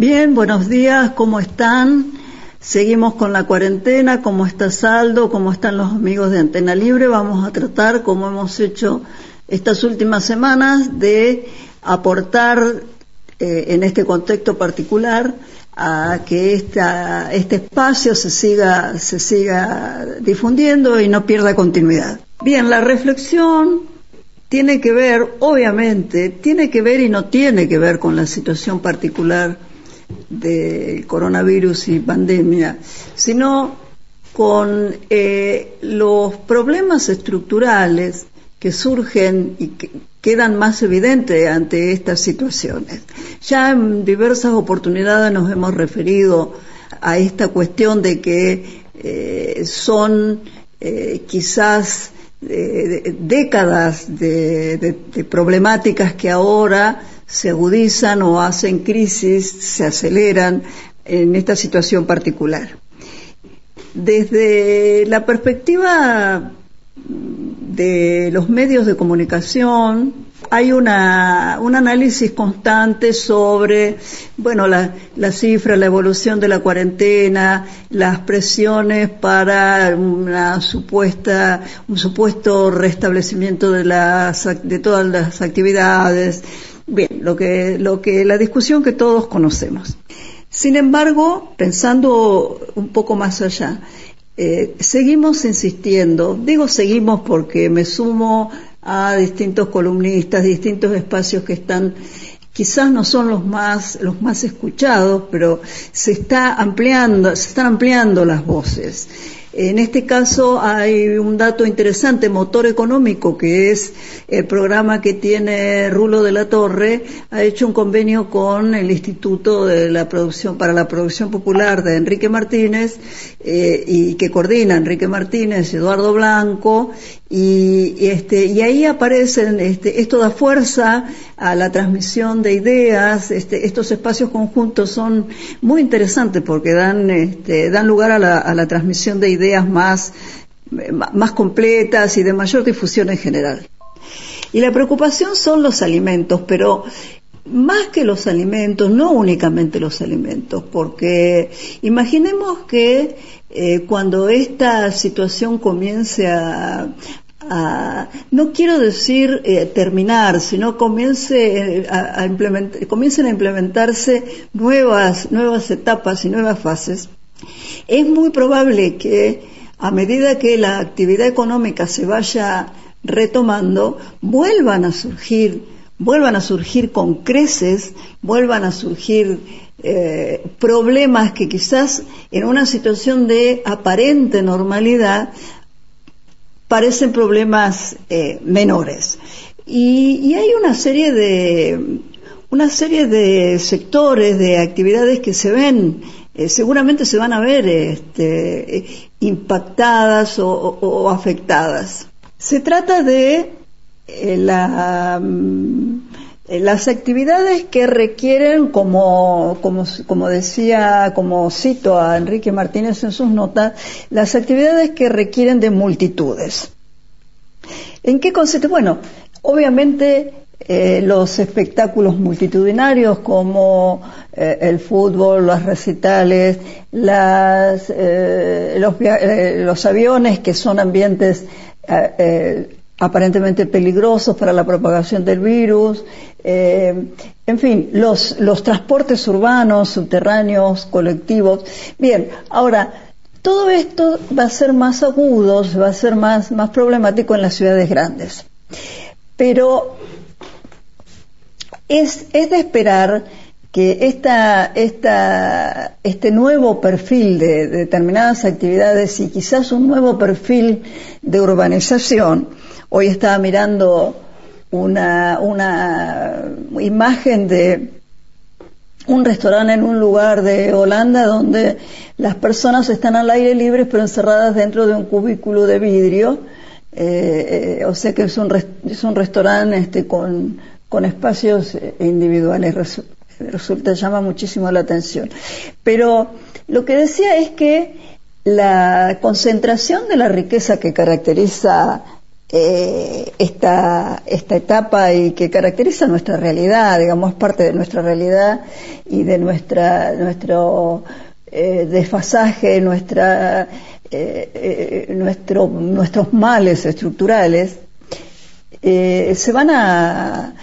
Bien, buenos días, ¿cómo están? Seguimos con la cuarentena, ¿cómo está Saldo? ¿Cómo están los amigos de Antena Libre? Vamos a tratar, como hemos hecho estas últimas semanas, de aportar eh, en este contexto particular a que este espacio se siga, se siga difundiendo y no pierda continuidad. Bien, la reflexión tiene que ver, obviamente, tiene que ver y no tiene que ver con la situación particular del coronavirus y pandemia, sino con eh, los problemas estructurales que surgen y que quedan más evidentes ante estas situaciones. Ya en diversas oportunidades nos hemos referido a esta cuestión de que eh, son eh, quizás décadas de problemáticas que ahora se agudizan o hacen crisis, se aceleran en esta situación particular. Desde la perspectiva de los medios de comunicación, hay una, un análisis constante sobre, bueno, la, la, cifra, la evolución de la cuarentena, las presiones para una supuesta, un supuesto restablecimiento de las, de todas las actividades, Bien, lo que, lo que, la discusión que todos conocemos. Sin embargo, pensando un poco más allá, eh, seguimos insistiendo, digo seguimos porque me sumo a distintos columnistas, distintos espacios que están quizás no son los más los más escuchados, pero se está ampliando, se están ampliando las voces. En este caso hay un dato interesante, motor económico, que es el programa que tiene Rulo de la Torre, ha hecho un convenio con el Instituto de la Producción para la Producción Popular de Enrique Martínez eh, y que coordina Enrique Martínez, Eduardo Blanco y, este, y ahí aparecen, este, esto da fuerza a la transmisión de ideas, este, estos espacios conjuntos son muy interesantes porque dan, este, dan lugar a la, a la transmisión de ideas más, más completas y de mayor difusión en general. Y la preocupación son los alimentos, pero más que los alimentos, no únicamente los alimentos, porque imaginemos que eh, cuando esta situación comience a, no quiero decir eh, terminar, sino comience eh, a, implementar, comiencen a implementarse nuevas, nuevas etapas y nuevas fases, es muy probable que a medida que la actividad económica se vaya retomando, vuelvan a surgir, vuelvan a surgir con creces, vuelvan a surgir eh, problemas que quizás en una situación de aparente normalidad parecen problemas eh, menores. Y, hay una serie de una serie de sectores, de actividades que se ven, eh, seguramente se van a ver este, impactadas o, afectadas. Se trata de la mm, las actividades que requieren, como, como, como, decía, como cito a Enrique Martínez en sus notas, las actividades que requieren de multitudes. ¿En qué consiste? Bueno, obviamente eh, los espectáculos multitudinarios como eh, el fútbol, los recitales, las, los, los, aviones que son ambientes aparentemente peligrosos para la propagación del virus, eh, en fin, los, los transportes urbanos, subterráneos, colectivos. Bien, ahora, todo esto va a ser más agudo, va a ser más, más problemático en las ciudades grandes. Pero es, es de esperar que esta, esta, este nuevo perfil de, de, determinadas actividades y quizás un nuevo perfil de urbanización Hoy estaba mirando una, una imagen de un restaurante en un lugar de Holanda donde las personas están al aire libre pero encerradas dentro de un cubículo de vidrio. Eh, eh, o sea que es un, es un restaurante este, con, con espacios individuales. resulta, llama muchísimo la atención. Pero lo que decía es que la concentración de la riqueza que caracteriza eh, esta, esta etapa y que caracteriza nuestra realidad, digamos, parte de nuestra realidad y de nuestra, nuestro eh, desfasaje, nuestra, eh, nuestro, nuestros males estructurales, se van a,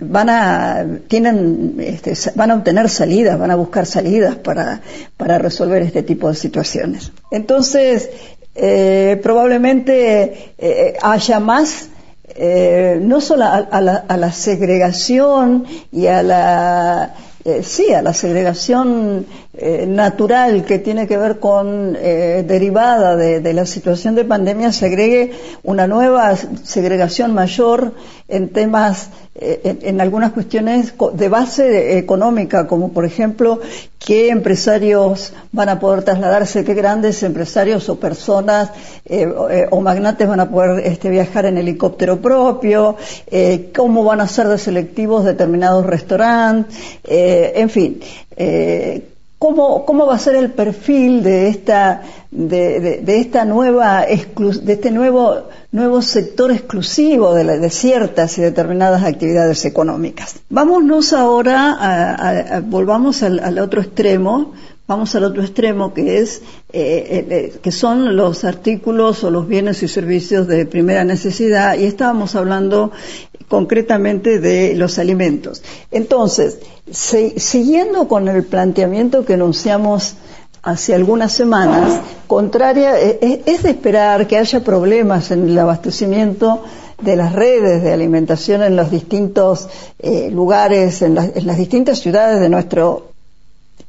van a tienen este, van a obtener salidas van a buscar salidas para para resolver este tipo de situaciones. Entonces eh, probablemente eh, haya más eh, no solo a, la, a, la, segregación y a la sí a la segregación natural que tiene que ver con derivada de, la situación de pandemia se agregue una nueva segregación mayor en temas eh, en, algunas cuestiones de base económica, como por ejemplo qué empresarios van a poder trasladarse, qué grandes empresarios o personas eh, eh, o magnates van a poder este, viajar en helicóptero propio, cómo van a ser de selectivos determinados restaurantes, en fin. ¿Cómo, ¿Cómo va a ser el perfil de esta, de, de, esta nueva, de este nuevo, nuevo sector exclusivo de, de ciertas y determinadas actividades económicas? Vámonos ahora, a, volvamos al, otro extremo, vamos al otro extremo que es, eh, eh, que son los artículos o los bienes y servicios de primera necesidad y estábamos hablando concretamente de los alimentos. Entonces, siguiendo con el planteamiento que enunciamos hace algunas semanas, contraria, e, e, es, de esperar que haya problemas en el abastecimiento de las redes de alimentación en los distintos eh, lugares, en, las distintas ciudades de nuestro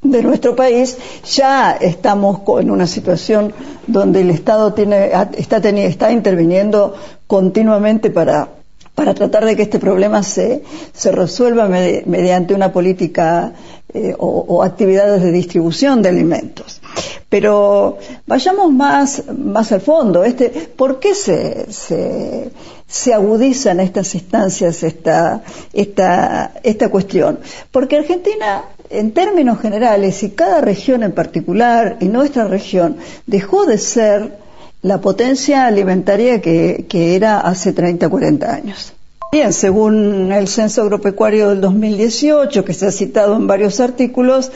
de nuestro país, ya estamos en una situación donde el Estado tiene, está, está interviniendo continuamente para para tratar de que este problema se, se resuelva mediante una política eh, o, actividades de distribución de alimentos. Pero vayamos más, más al fondo. Este, ¿Por qué se, se, se agudiza en estas instancias esta, esta, esta cuestión? Porque Argentina en términos generales, y cada región en particular, y nuestra región, dejó de ser la potencia alimentaria que, era hace 30, 40 años. Bien, según el Censo Agropecuario del 2018, que se ha citado en varios artículos,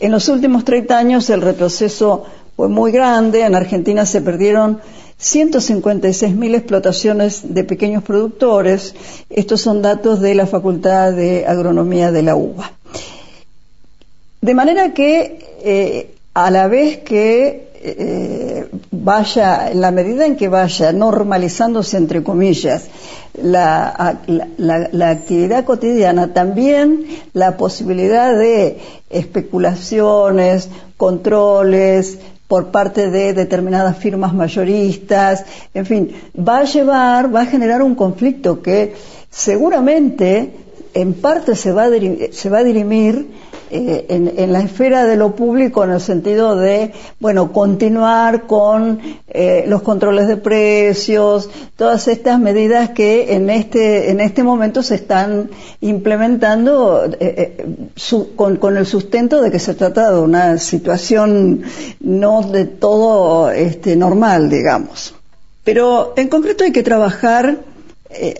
en los últimos 30 años el retroceso fue muy grande. En Argentina se perdieron 156.000 explotaciones de pequeños productores. Estos son datos de la Facultad de Agronomía de la UBA. De manera que, eh, a la vez que eh, vaya, en la medida en que vaya normalizándose, entre comillas, la, la, actividad cotidiana, también la posibilidad de especulaciones, controles por parte de determinadas firmas mayoristas, en fin, va a llevar, va a generar un conflicto que seguramente en parte se va a, se va a dirimir eh, en, la esfera de lo público en el sentido de, bueno, continuar con eh, los controles de precios, todas estas medidas que en este, en este momento se están implementando eh, con, con, el sustento de que se trata de una situación no de todo este, normal, digamos. Pero en concreto hay que trabajar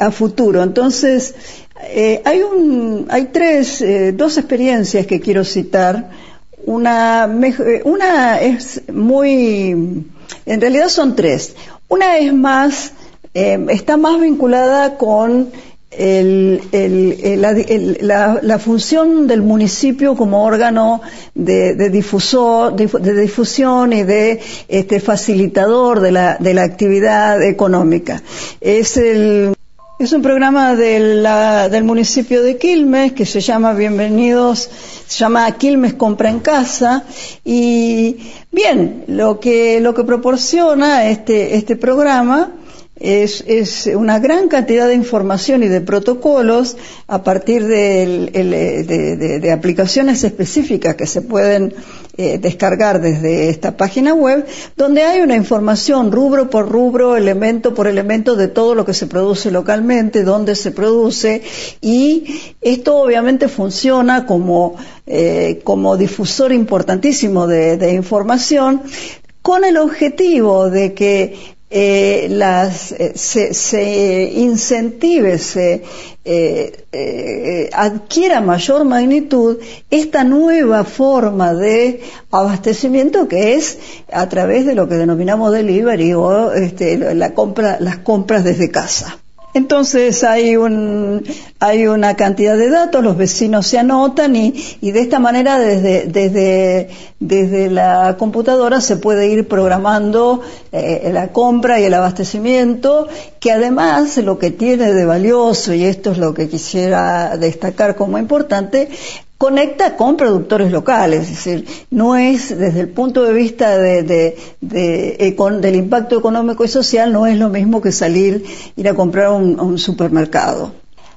a futuro. Entonces, eh, hay, un, hay tres, eh, dos experiencias que quiero citar. Una, eh, una es muy, en realidad son tres. Una es más, está más vinculada con el, el, la, la, función del municipio como órgano de, de, difusor, de, difusión y de este, facilitador de la, de la actividad económica. Es el es un programa del municipio de Quilmes que se llama Bienvenidos, se llama Quilmes Compra en Casa. Y bien, lo que, lo que proporciona este, este programa es, una gran cantidad de información y de protocolos a partir de, de, de, aplicaciones específicas que se pueden eh, descargar desde esta página web, donde hay una información rubro por rubro, elemento por elemento de todo lo que se produce localmente, dónde se produce y esto obviamente funciona como, eh, como difusor importantísimo de información con el objetivo de que eh, las, eh, se, se, incentive, se eh, adquiera mayor magnitud esta nueva forma de abastecimiento que es a través de lo que denominamos delivery o este, la compra, las compras desde casa. Entonces hay, un, hay una cantidad de datos, los vecinos se anotan y, de esta manera desde, la computadora se puede ir programando eh, la compra y el abastecimiento, que además lo que tiene de valioso, y esto es lo que quisiera destacar como importante, conecta con productores locales, es decir, no es desde el punto de vista de, de, de, del impacto económico y social, no es lo mismo que salir, ir a comprar un, a un supermercado.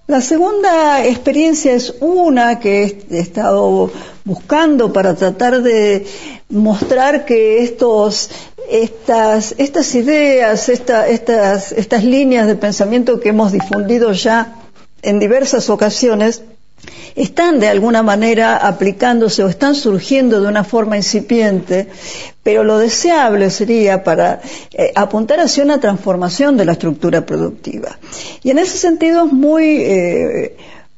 La segunda experiencia es una que he estado buscando para tratar de mostrar que estos, estas, estas ideas, esta, estas, estas líneas de pensamiento que hemos difundido ya en diversas ocasiones, están de alguna manera aplicándose o están surgiendo de una forma incipiente, pero lo deseable sería para eh, apuntar hacia una transformación de la estructura productiva. Y en ese sentido es muy, eh,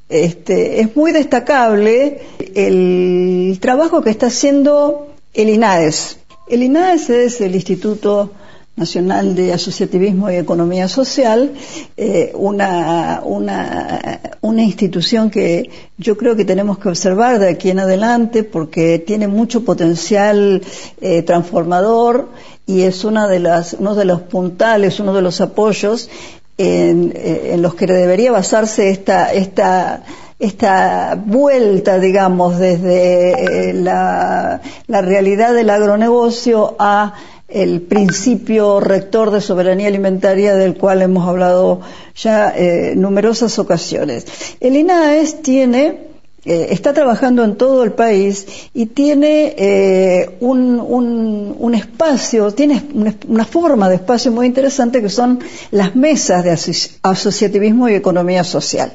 este, es muy destacable el trabajo que está haciendo el INAES. El INAES es el Instituto Nacional de Asociativismo y Economía Social, eh, una, una, una, institución que yo creo que tenemos que observar de aquí en adelante porque tiene mucho potencial eh, transformador y es una de las, uno de los puntales, uno de los apoyos en, eh, en los que debería basarse esta, esta esta vuelta, digamos, desde la, la realidad del agronegocio a el principio rector de soberanía alimentaria del cual hemos hablado ya eh, numerosas ocasiones. El INAES tiene eh, está trabajando en todo el país y tiene eh, un, espacio, tiene una, forma de espacio muy interesante que son las mesas de asociativismo y economía social.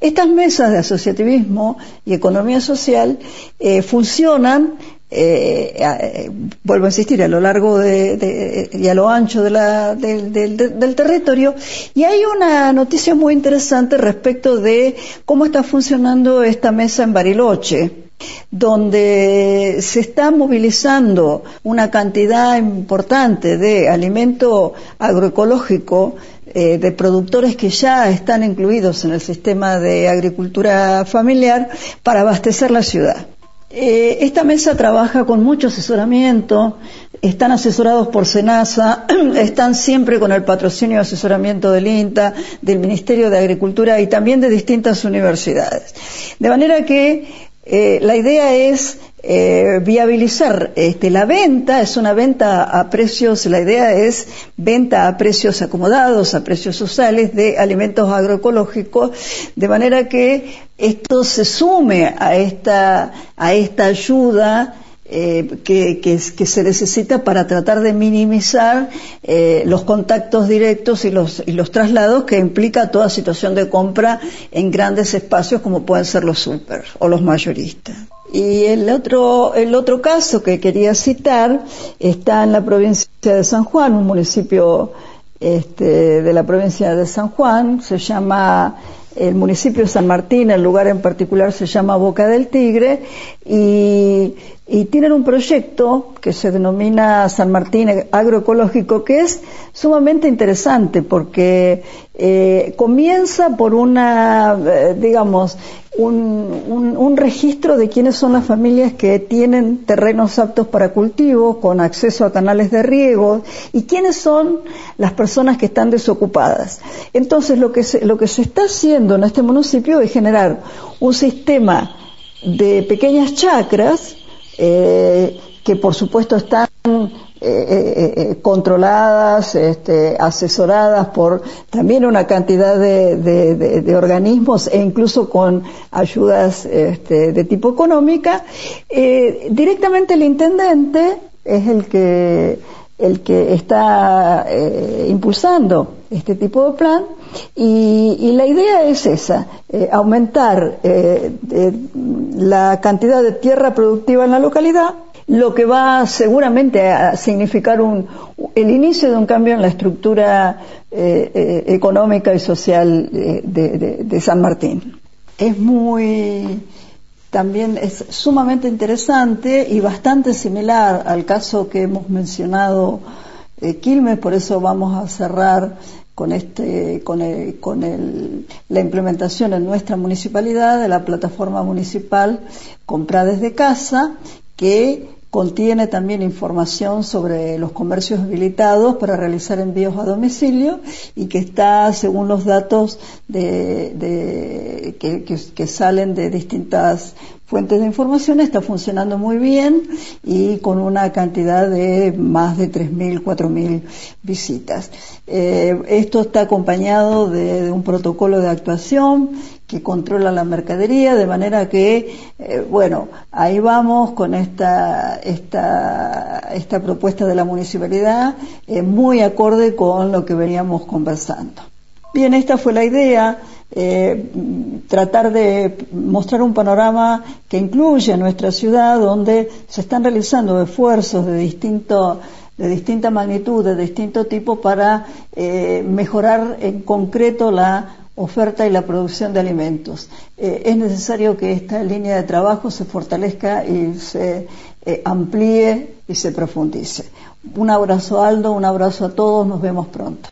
Estas mesas de asociativismo y economía social eh, funcionan eh, eh, vuelvo a insistir, a lo largo de, y a lo ancho de la, del territorio. Y hay una noticia muy interesante respecto de cómo está funcionando esta mesa en Bariloche donde se está movilizando una cantidad importante de alimento agroecológico eh, de productores que ya están incluidos en el sistema de agricultura familiar para abastecer la ciudad. Eh, esta mesa trabaja con mucho asesoramiento, están asesorados por SENASA, están siempre con el patrocinio y asesoramiento del INTA, del Ministerio de Agricultura y también de distintas universidades. De manera que eh, la idea es eh, viabilizar este, la venta, es una venta a precios, la idea es venta a precios acomodados, a precios sociales de alimentos agroecológicos, de manera que esto se sume a esta, a esta ayuda eh, que, que, se necesita para tratar de minimizar eh, los contactos directos y los, y los traslados que implica toda situación de compra en grandes espacios como pueden ser los super o los mayoristas. Y el otro, el otro caso que quería citar está en la provincia de San Juan, un municipio este, de la provincia de San Juan, se llama el municipio de San Martín, el lugar en particular se llama Boca del Tigre, y y tienen un proyecto que se denomina San Martín Agroecológico que es sumamente interesante porque eh, comienza por una, eh, digamos, un, un, registro de quiénes son las familias que tienen terrenos aptos para cultivo, con acceso a canales de riego, y quiénes son las personas que están desocupadas. Entonces, lo que se, lo que se está haciendo en este municipio es generar un sistema de pequeñas chacras eh, que por supuesto están eh, eh, controladas, este, asesoradas por también una cantidad de, organismos e incluso con ayudas este, de tipo económica. directamente el intendente es el que el que está impulsando este tipo de plan y, la idea es esa, eh, aumentar eh, la cantidad de tierra productiva en la localidad lo que va seguramente a significar un, el inicio de un cambio en la estructura eh, eh, económica y social de, San Martín. Es muy, también es sumamente interesante y bastante similar al caso que hemos mencionado eh, Quilmes, por eso vamos a cerrar con este con, con la implementación en nuestra municipalidad de la plataforma municipal Compra desde casa que contiene también información sobre los comercios habilitados para realizar envíos a domicilio y que está, según los datos de, que, salen de distintas fuentes de información, está funcionando muy bien y con una cantidad de más de 3.000, 4.000 visitas. Eh, esto está acompañado de un protocolo de actuación que controla la mercadería, de manera que, eh, bueno, ahí vamos con esta, esta, esta propuesta de la municipalidad, eh, muy acorde con lo que veníamos conversando. Bien, esta fue la idea, eh, tratar de mostrar un panorama que incluye nuestra ciudad, donde se están realizando esfuerzos de distinto de distinta magnitud, de distinto tipo, para mejorar en concreto la oferta y la producción de alimentos. Eh, es necesario que esta línea de trabajo se fortalezca y se eh, amplíe y se profundice. Un abrazo Aldo, un abrazo a todos, nos vemos pronto.